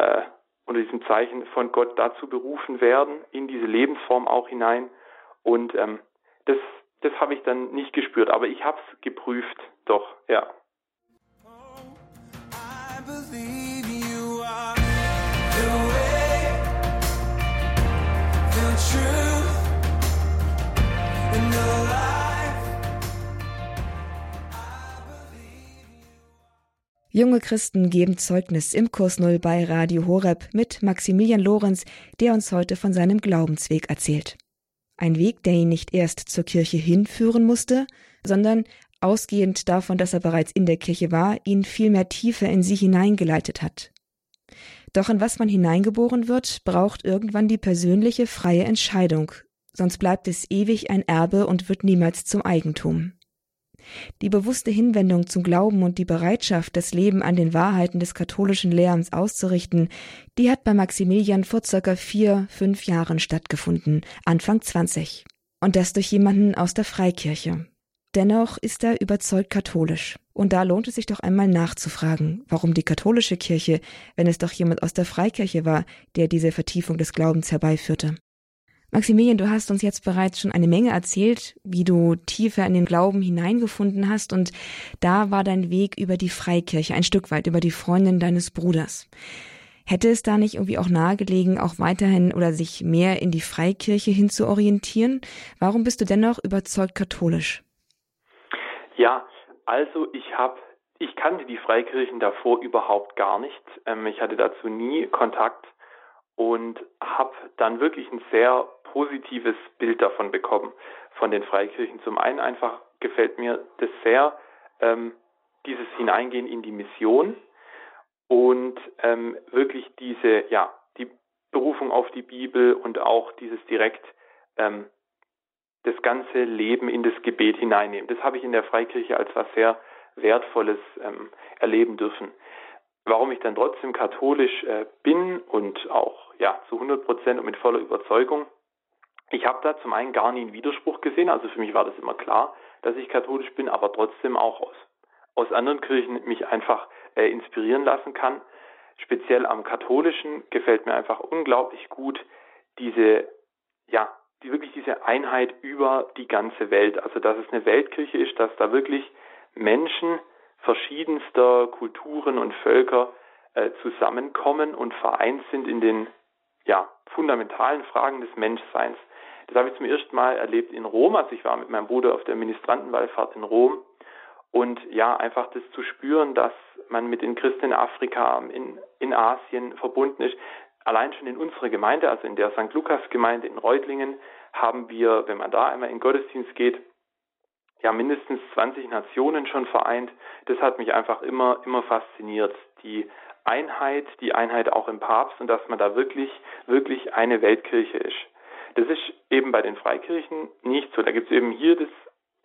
äh, unter diesem Zeichen von Gott dazu berufen werden, in diese Lebensform auch hinein. Und ähm, das, das habe ich dann nicht gespürt, aber ich habe es geprüft, doch, ja. Junge Christen geben Zeugnis im Kurs Null bei Radio Horeb mit Maximilian Lorenz, der uns heute von seinem Glaubensweg erzählt. Ein Weg, der ihn nicht erst zur Kirche hinführen musste, sondern ausgehend davon, dass er bereits in der Kirche war, ihn vielmehr tiefer in sie hineingeleitet hat. Doch in was man hineingeboren wird, braucht irgendwann die persönliche freie Entscheidung, sonst bleibt es ewig ein Erbe und wird niemals zum Eigentum. Die bewusste Hinwendung zum Glauben und die Bereitschaft, das Leben an den Wahrheiten des katholischen Lehramts auszurichten, die hat bei Maximilian vor circa vier, fünf Jahren stattgefunden, Anfang 20. Und das durch jemanden aus der Freikirche. Dennoch ist er überzeugt katholisch. Und da lohnt es sich doch einmal nachzufragen, warum die katholische Kirche, wenn es doch jemand aus der Freikirche war, der diese Vertiefung des Glaubens herbeiführte. Maximilian, du hast uns jetzt bereits schon eine Menge erzählt, wie du tiefer in den Glauben hineingefunden hast und da war dein Weg über die Freikirche, ein Stück weit über die Freundin deines Bruders. Hätte es da nicht irgendwie auch nahegelegen, auch weiterhin oder sich mehr in die Freikirche hin zu orientieren? Warum bist du dennoch überzeugt katholisch? Ja, also ich habe ich kannte die Freikirchen davor überhaupt gar nicht. Ähm, ich hatte dazu nie Kontakt und habe dann wirklich ein sehr positives Bild davon bekommen, von den Freikirchen. Zum einen einfach gefällt mir das sehr, ähm, dieses Hineingehen in die Mission und ähm, wirklich diese, ja, die Berufung auf die Bibel und auch dieses direkt ähm, das ganze Leben in das Gebet hineinnehmen. Das habe ich in der Freikirche als was sehr Wertvolles ähm, erleben dürfen. Warum ich dann trotzdem katholisch äh, bin und auch ja zu 100 Prozent und mit voller Überzeugung, ich habe da zum einen gar nie einen Widerspruch gesehen, also für mich war das immer klar, dass ich katholisch bin, aber trotzdem auch aus, aus anderen Kirchen mich einfach äh, inspirieren lassen kann. Speziell am katholischen gefällt mir einfach unglaublich gut diese, ja, die wirklich diese Einheit über die ganze Welt. Also dass es eine Weltkirche ist, dass da wirklich Menschen verschiedenster Kulturen und Völker äh, zusammenkommen und vereint sind in den ja, fundamentalen Fragen des Menschseins. Das habe ich zum ersten Mal erlebt in Rom. Also ich war mit meinem Bruder auf der Ministrantenwallfahrt in Rom. Und ja, einfach das zu spüren, dass man mit den Christen in Afrika, in, in Asien verbunden ist. Allein schon in unserer Gemeinde, also in der St. Lukas Gemeinde in Reutlingen, haben wir, wenn man da einmal in Gottesdienst geht, ja mindestens 20 Nationen schon vereint. Das hat mich einfach immer, immer fasziniert. Die Einheit, die Einheit auch im Papst und dass man da wirklich, wirklich eine Weltkirche ist. Das ist eben bei den Freikirchen nicht so. Da gibt es eben hier das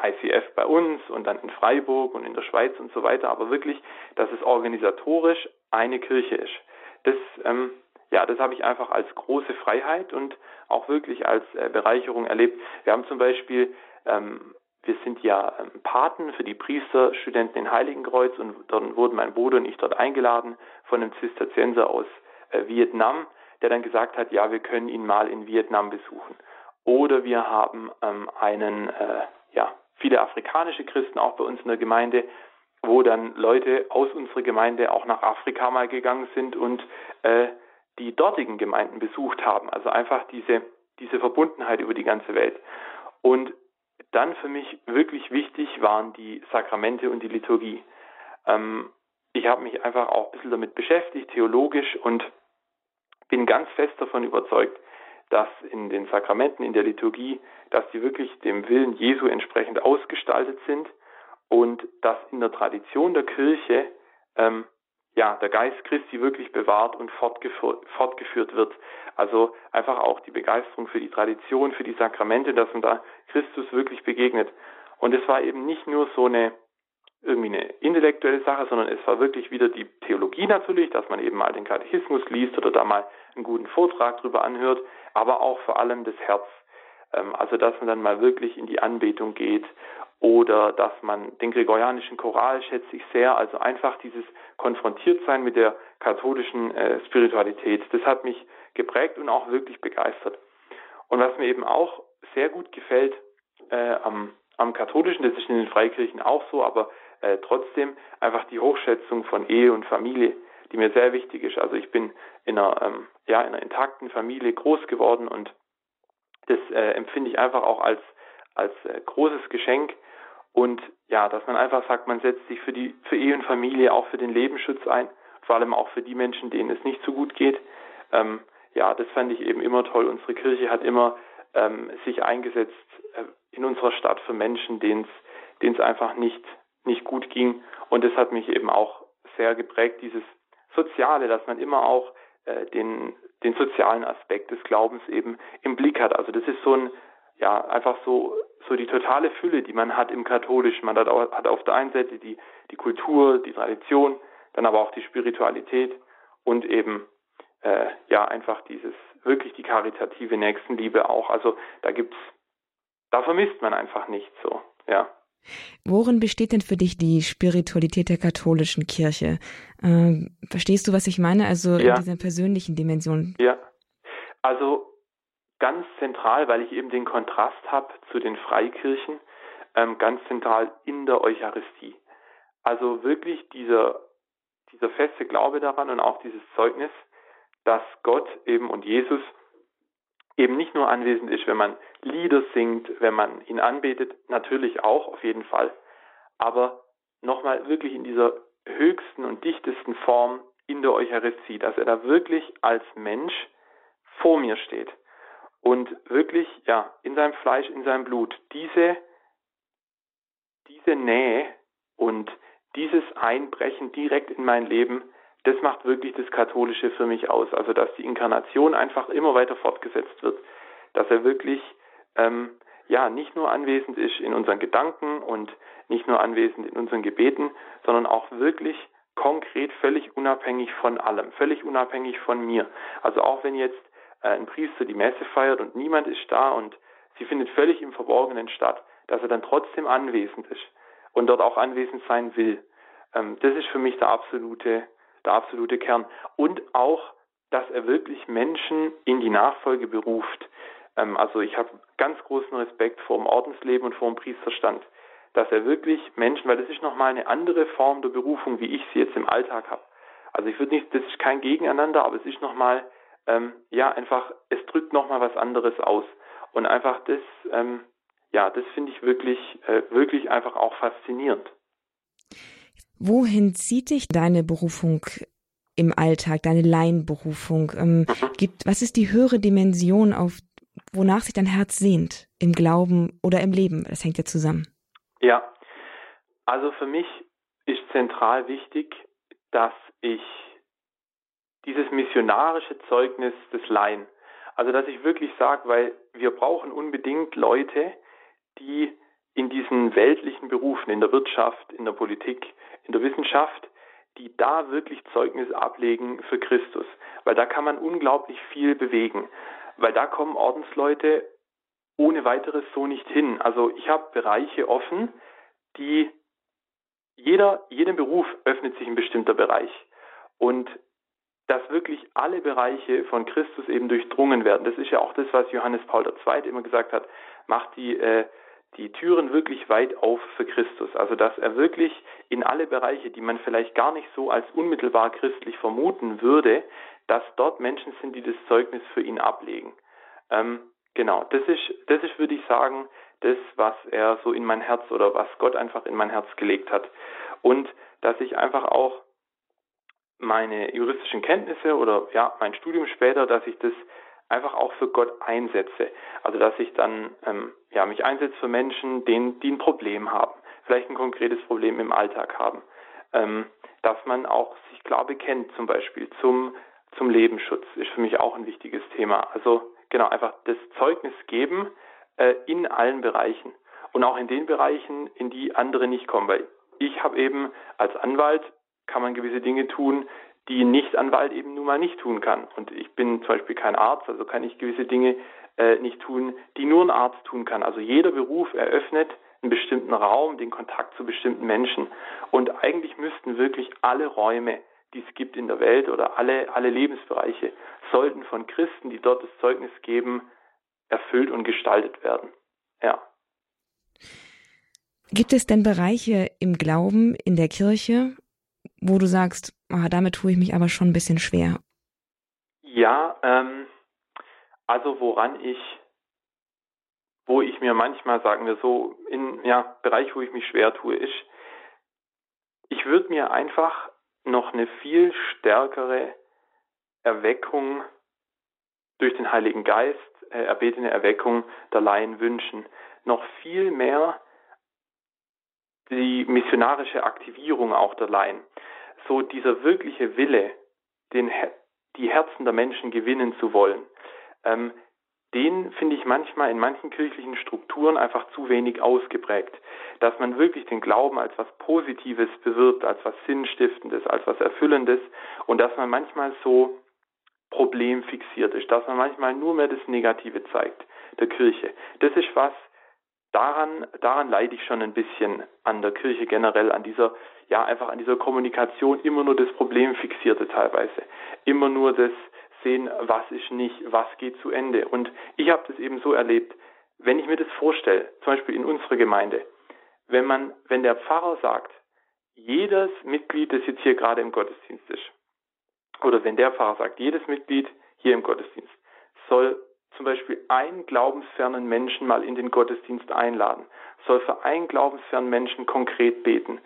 ICF bei uns und dann in Freiburg und in der Schweiz und so weiter, aber wirklich, dass es organisatorisch eine Kirche ist. Das, ähm, ja, das habe ich einfach als große Freiheit und auch wirklich als äh, Bereicherung erlebt. Wir haben zum Beispiel, ähm, wir sind ja ähm, Paten für die Priesterstudenten in Heiligenkreuz und dann wurden mein Bruder und ich dort eingeladen von einem Zisterzienser aus äh, Vietnam, der dann gesagt hat, ja, wir können ihn mal in Vietnam besuchen. Oder wir haben ähm, einen, äh, ja, viele afrikanische Christen auch bei uns in der Gemeinde, wo dann Leute aus unserer Gemeinde auch nach Afrika mal gegangen sind und äh, die dortigen Gemeinden besucht haben. Also einfach diese, diese Verbundenheit über die ganze Welt. Und dann für mich wirklich wichtig waren die Sakramente und die Liturgie. Ähm, ich habe mich einfach auch ein bisschen damit beschäftigt, theologisch, und bin ganz fest davon überzeugt, dass in den Sakramenten, in der Liturgie, dass die wirklich dem Willen Jesu entsprechend ausgestaltet sind und dass in der Tradition der Kirche ähm, ja, der Geist Christi wirklich bewahrt und fortgeführt, fortgeführt wird. Also einfach auch die Begeisterung für die Tradition, für die Sakramente, dass man da Christus wirklich begegnet. Und es war eben nicht nur so eine irgendwie eine intellektuelle Sache, sondern es war wirklich wieder die Theologie natürlich, dass man eben mal den Katechismus liest oder da mal einen guten Vortrag drüber anhört, aber auch vor allem das Herz. Ähm, also dass man dann mal wirklich in die Anbetung geht oder dass man den gregorianischen Choral schätze ich sehr, also einfach dieses Konfrontiertsein mit der katholischen äh, Spiritualität, das hat mich geprägt und auch wirklich begeistert. Und was mir eben auch sehr gut gefällt äh, am, am katholischen, das ist in den Freikirchen auch so, aber äh, trotzdem einfach die Hochschätzung von Ehe und Familie, die mir sehr wichtig ist. Also ich bin in einer, ähm, ja, in einer intakten Familie groß geworden und das äh, empfinde ich einfach auch als, als äh, großes Geschenk. Und ja, dass man einfach sagt, man setzt sich für die, für Ehe und Familie, auch für den Lebensschutz ein, vor allem auch für die Menschen, denen es nicht so gut geht. Ähm, ja, das fand ich eben immer toll. Unsere Kirche hat immer ähm, sich eingesetzt äh, in unserer Stadt für Menschen, denen es einfach nicht, nicht gut ging. Und das hat mich eben auch sehr geprägt, dieses Soziale, dass man immer auch äh, den, den sozialen Aspekt des Glaubens eben im Blick hat. Also das ist so ein, ja, einfach so, so die totale Fülle, die man hat im Katholischen. Man hat, auch, hat auf der einen Seite die, die Kultur, die Tradition, dann aber auch die Spiritualität und eben äh, ja einfach dieses wirklich die karitative Nächstenliebe auch. Also da gibt's, da vermisst man einfach nicht so, ja. Worin besteht denn für dich die Spiritualität der katholischen Kirche? Äh, verstehst du, was ich meine? Also ja. in dieser persönlichen Dimension. Ja. Also ganz zentral, weil ich eben den Kontrast habe zu den Freikirchen, ähm, ganz zentral in der Eucharistie. Also wirklich dieser, dieser feste Glaube daran und auch dieses Zeugnis, dass Gott eben und Jesus eben nicht nur anwesend ist, wenn man Lieder singt, wenn man ihn anbetet, natürlich auch auf jeden Fall, aber nochmal wirklich in dieser höchsten und dichtesten Form in der Eucharistie, dass er da wirklich als Mensch vor mir steht und wirklich, ja, in seinem Fleisch, in seinem Blut, diese, diese Nähe und dieses Einbrechen direkt in mein Leben, das macht wirklich das Katholische für mich aus. Also, dass die Inkarnation einfach immer weiter fortgesetzt wird, dass er wirklich, ähm, ja, nicht nur anwesend ist in unseren Gedanken und nicht nur anwesend in unseren Gebeten, sondern auch wirklich konkret völlig unabhängig von allem, völlig unabhängig von mir. Also auch wenn jetzt äh, ein Priester die Messe feiert und niemand ist da und sie findet völlig im Verborgenen statt, dass er dann trotzdem anwesend ist und dort auch anwesend sein will. Ähm, das ist für mich der absolute, der absolute Kern. Und auch, dass er wirklich Menschen in die Nachfolge beruft. Ähm, also ich habe ganz großen Respekt vor dem Ordensleben und vor dem Priesterstand dass er wirklich Menschen, weil das ist nochmal eine andere Form der Berufung, wie ich sie jetzt im Alltag habe. Also ich würde nicht, das ist kein Gegeneinander, aber es ist nochmal ähm, ja, einfach, es drückt nochmal was anderes aus. Und einfach das, ähm, ja, das finde ich wirklich, äh, wirklich einfach auch faszinierend. Wohin zieht dich deine Berufung im Alltag, deine Laienberufung? Ähm, gibt, was ist die höhere Dimension, auf wonach sich dein Herz sehnt? Im Glauben oder im Leben? Das hängt ja zusammen. Ja, also für mich ist zentral wichtig, dass ich dieses missionarische Zeugnis des Laien. Also dass ich wirklich sage, weil wir brauchen unbedingt Leute, die in diesen weltlichen Berufen, in der Wirtschaft, in der Politik, in der Wissenschaft, die da wirklich Zeugnis ablegen für Christus. Weil da kann man unglaublich viel bewegen. Weil da kommen Ordensleute ohne weiteres so nicht hin. Also ich habe Bereiche offen, die jeder, jedem Beruf öffnet sich ein bestimmter Bereich. Und dass wirklich alle Bereiche von Christus eben durchdrungen werden. Das ist ja auch das, was Johannes Paul II. immer gesagt hat, macht die, äh, die Türen wirklich weit auf für Christus. Also dass er wirklich in alle Bereiche, die man vielleicht gar nicht so als unmittelbar christlich vermuten würde, dass dort Menschen sind, die das Zeugnis für ihn ablegen. Ähm, genau, das ist, das ist, würde ich sagen, das, was er so in mein Herz oder was Gott einfach in mein Herz gelegt hat. Und dass ich einfach auch meine juristischen Kenntnisse oder ja, mein Studium später, dass ich das einfach auch für Gott einsetze. Also dass ich dann ähm, ja, mich einsetze für Menschen, denen, die ein Problem haben, vielleicht ein konkretes Problem im Alltag haben. Ähm, dass man auch sich klar bekennt, zum Beispiel zum, zum Lebensschutz, ist für mich auch ein wichtiges Thema. Also genau, einfach das Zeugnis geben äh, in allen Bereichen und auch in den Bereichen, in die andere nicht kommen. Weil ich habe eben als Anwalt kann man gewisse Dinge tun, die ein Nicht-Anwalt eben nun mal nicht tun kann. Und ich bin zum Beispiel kein Arzt, also kann ich gewisse Dinge äh, nicht tun, die nur ein Arzt tun kann. Also jeder Beruf eröffnet einen bestimmten Raum, den Kontakt zu bestimmten Menschen. Und eigentlich müssten wirklich alle Räume, die es gibt in der Welt oder alle, alle Lebensbereiche, sollten von Christen, die dort das Zeugnis geben, erfüllt und gestaltet werden. Ja. Gibt es denn Bereiche im Glauben, in der Kirche, wo du sagst, ah, damit tue ich mich aber schon ein bisschen schwer? Ja, ähm, also woran ich, wo ich mir manchmal, sagen wir so, in ja, Bereich, wo ich mich schwer tue, ist, ich würde mir einfach noch eine viel stärkere Erweckung durch den Heiligen Geist, äh, erbetene Erweckung der Laien wünschen. Noch viel mehr die missionarische Aktivierung auch der Laien so dieser wirkliche Wille, den, die Herzen der Menschen gewinnen zu wollen, ähm, den finde ich manchmal in manchen kirchlichen Strukturen einfach zu wenig ausgeprägt. Dass man wirklich den Glauben als was Positives bewirbt, als was Sinnstiftendes, als was Erfüllendes und dass man manchmal so problemfixiert ist, dass man manchmal nur mehr das Negative zeigt der Kirche. Das ist was, daran, daran leide ich schon ein bisschen an der Kirche generell, an dieser, ja, einfach an dieser Kommunikation, immer nur das Problemfixierte teilweise. Immer nur das, sehen, was ist nicht, was geht zu Ende. Und ich habe das eben so erlebt, wenn ich mir das vorstelle, zum Beispiel in unserer Gemeinde, wenn man, wenn der Pfarrer sagt, jedes Mitglied, das jetzt hier gerade im Gottesdienst ist, oder wenn der Pfarrer sagt, jedes Mitglied hier im Gottesdienst soll zum Beispiel einen glaubensfernen Menschen mal in den Gottesdienst einladen, soll für einen glaubensfernen Menschen konkret beten,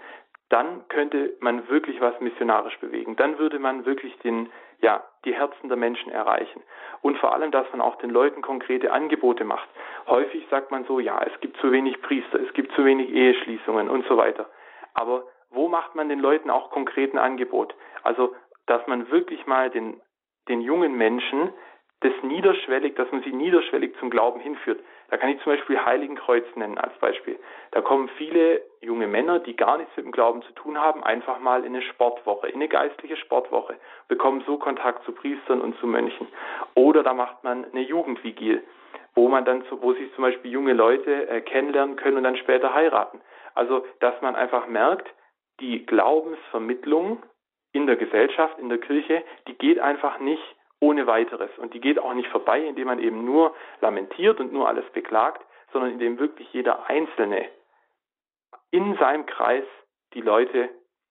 dann könnte man wirklich was missionarisch bewegen. Dann würde man wirklich den, ja, die Herzen der Menschen erreichen. Und vor allem, dass man auch den Leuten konkrete Angebote macht. Häufig sagt man so, ja, es gibt zu wenig Priester, es gibt zu wenig Eheschließungen und so weiter. Aber wo macht man den Leuten auch konkreten Angebot? Also, dass man wirklich mal den, den jungen Menschen das niederschwellig, dass man sie niederschwellig zum Glauben hinführt. Da kann ich zum Beispiel Heiligenkreuz nennen als Beispiel. Da kommen viele junge Männer, die gar nichts mit dem Glauben zu tun haben, einfach mal in eine Sportwoche, in eine geistliche Sportwoche, bekommen so Kontakt zu Priestern und zu Mönchen. Oder da macht man eine Jugendvigil, wo man dann, wo sich zum Beispiel junge Leute äh, kennenlernen können und dann später heiraten. Also, dass man einfach merkt, die Glaubensvermittlung in der Gesellschaft, in der Kirche, die geht einfach nicht ohne weiteres. Und die geht auch nicht vorbei, indem man eben nur lamentiert und nur alles beklagt, sondern indem wirklich jeder Einzelne in seinem Kreis die Leute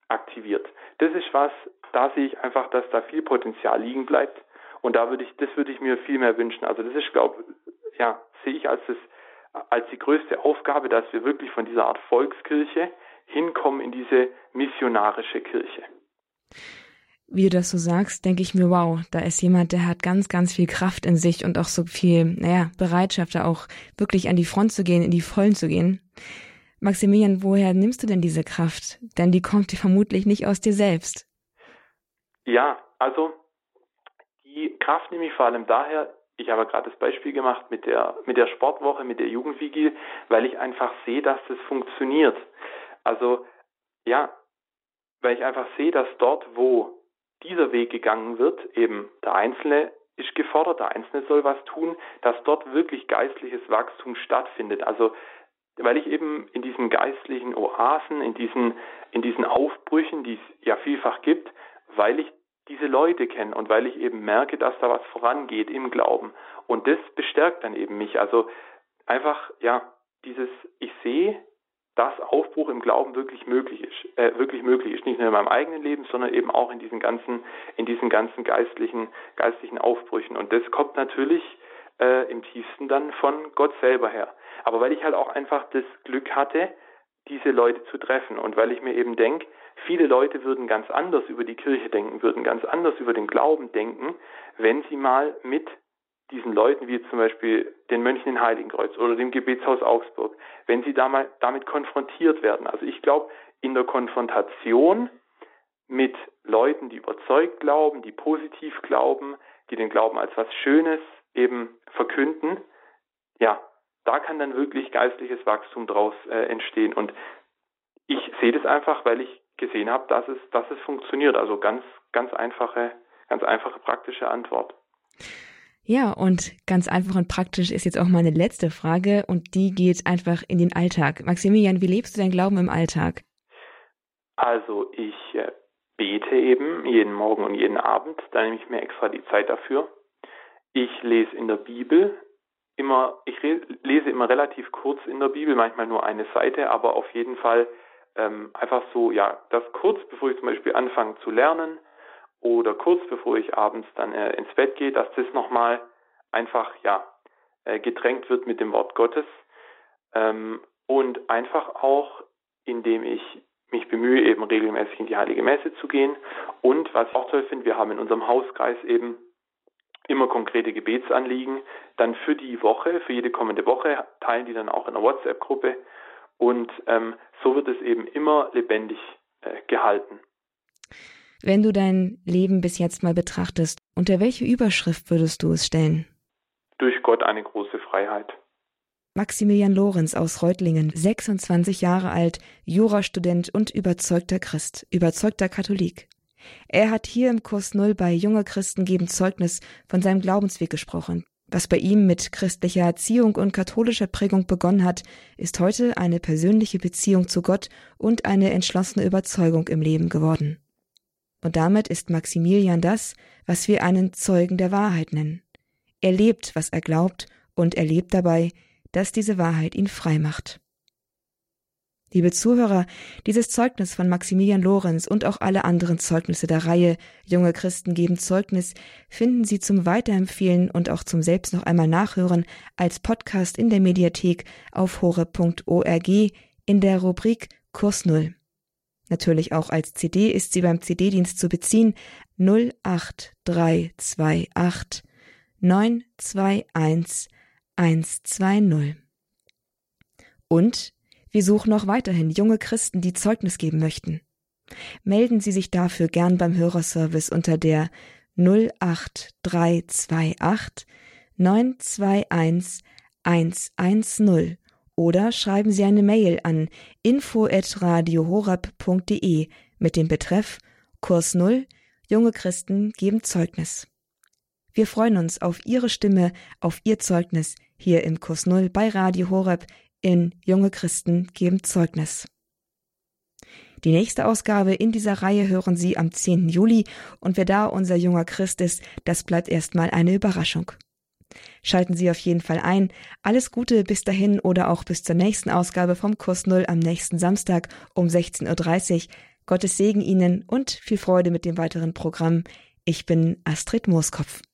aktiviert. Das ist was, da sehe ich einfach, dass da viel Potenzial liegen bleibt. Und da würde ich, das würde ich mir viel mehr wünschen. Also das ist, glaube ja, sehe ich als das, als die größte Aufgabe, dass wir wirklich von dieser Art Volkskirche hinkommen in diese missionarische Kirche wie du das so sagst, denke ich mir, wow, da ist jemand, der hat ganz, ganz viel Kraft in sich und auch so viel, naja, Bereitschaft, da auch wirklich an die Front zu gehen, in die Vollen zu gehen. Maximilian, woher nimmst du denn diese Kraft? Denn die kommt dir vermutlich nicht aus dir selbst. Ja, also die Kraft nehme ich vor allem daher, ich habe gerade das Beispiel gemacht mit der, mit der Sportwoche, mit der Jugendvigil, weil ich einfach sehe, dass das funktioniert. Also, ja, weil ich einfach sehe, dass dort, wo dieser Weg gegangen wird, eben der Einzelne ist gefordert, der Einzelne soll was tun, dass dort wirklich geistliches Wachstum stattfindet. Also weil ich eben in diesen geistlichen Oasen, in diesen, in diesen Aufbrüchen, die es ja vielfach gibt, weil ich diese Leute kenne und weil ich eben merke, dass da was vorangeht im Glauben. Und das bestärkt dann eben mich. Also einfach, ja, dieses, ich sehe, dass Aufbruch im Glauben wirklich möglich ist, äh, wirklich möglich ist, nicht nur in meinem eigenen Leben, sondern eben auch in diesen ganzen, in diesen ganzen geistlichen, geistlichen Aufbrüchen. Und das kommt natürlich äh, im tiefsten dann von Gott selber her. Aber weil ich halt auch einfach das Glück hatte, diese Leute zu treffen und weil ich mir eben denke, viele Leute würden ganz anders über die Kirche denken, würden ganz anders über den Glauben denken, wenn sie mal mit diesen Leuten, wie zum Beispiel den Mönchen in Heiligenkreuz oder dem Gebetshaus Augsburg, wenn sie damit konfrontiert werden. Also ich glaube, in der Konfrontation mit Leuten, die überzeugt glauben, die positiv glauben, die den Glauben als was Schönes eben verkünden, ja, da kann dann wirklich geistliches Wachstum daraus äh, entstehen. Und ich sehe das einfach, weil ich gesehen habe, dass es, dass es funktioniert. Also ganz, ganz einfache, ganz einfache praktische Antwort. Ja, und ganz einfach und praktisch ist jetzt auch meine letzte Frage und die geht einfach in den Alltag. Maximilian, wie lebst du dein Glauben im Alltag? Also ich äh, bete eben jeden Morgen und jeden Abend, da nehme ich mir extra die Zeit dafür. Ich lese in der Bibel immer, ich lese immer relativ kurz in der Bibel, manchmal nur eine Seite, aber auf jeden Fall ähm, einfach so, ja, das kurz, bevor ich zum Beispiel anfange zu lernen, oder kurz bevor ich abends dann äh, ins Bett gehe, dass das nochmal einfach ja äh, gedrängt wird mit dem Wort Gottes. Ähm, und einfach auch, indem ich mich bemühe, eben regelmäßig in die Heilige Messe zu gehen. Und was ich auch toll finde, wir haben in unserem Hauskreis eben immer konkrete Gebetsanliegen, dann für die Woche, für jede kommende Woche teilen die dann auch in einer WhatsApp-Gruppe. Und ähm, so wird es eben immer lebendig äh, gehalten. Wenn du dein Leben bis jetzt mal betrachtest, unter welche Überschrift würdest du es stellen? durch Gott eine große Freiheit. Maximilian Lorenz aus Reutlingen, 26 Jahre alt, Jurastudent und überzeugter Christ, überzeugter Katholik. Er hat hier im Kurs Null bei Junge Christen geben Zeugnis von seinem Glaubensweg gesprochen. Was bei ihm mit christlicher Erziehung und katholischer Prägung begonnen hat, ist heute eine persönliche Beziehung zu Gott und eine entschlossene Überzeugung im Leben geworden. Und damit ist Maximilian das, was wir einen Zeugen der Wahrheit nennen. Er lebt, was er glaubt, und er lebt dabei, dass diese Wahrheit ihn frei macht. Liebe Zuhörer, dieses Zeugnis von Maximilian Lorenz und auch alle anderen Zeugnisse der Reihe Junge Christen geben Zeugnis finden Sie zum Weiterempfehlen und auch zum selbst noch einmal nachhören als Podcast in der Mediathek auf hore.org in der Rubrik Kurs Null. Natürlich auch als CD ist sie beim CD-Dienst zu beziehen 08328 921 120. Und wir suchen auch weiterhin junge Christen, die Zeugnis geben möchten. Melden Sie sich dafür gern beim Hörerservice unter der 08328 921 110 oder schreiben Sie eine Mail an info@radiohorab.de mit dem Betreff Kurs Null Junge Christen geben Zeugnis. Wir freuen uns auf Ihre Stimme, auf Ihr Zeugnis hier im Kurs Null bei Radio Horeb in Junge Christen geben Zeugnis. Die nächste Ausgabe in dieser Reihe hören Sie am 10. Juli und wer da unser junger Christ ist, das bleibt erstmal eine Überraschung. Schalten Sie auf jeden Fall ein. Alles Gute bis dahin oder auch bis zur nächsten Ausgabe vom Kurs Null am nächsten Samstag um 16.30 Uhr. Gottes Segen Ihnen und viel Freude mit dem weiteren Programm. Ich bin Astrid Mooskopf.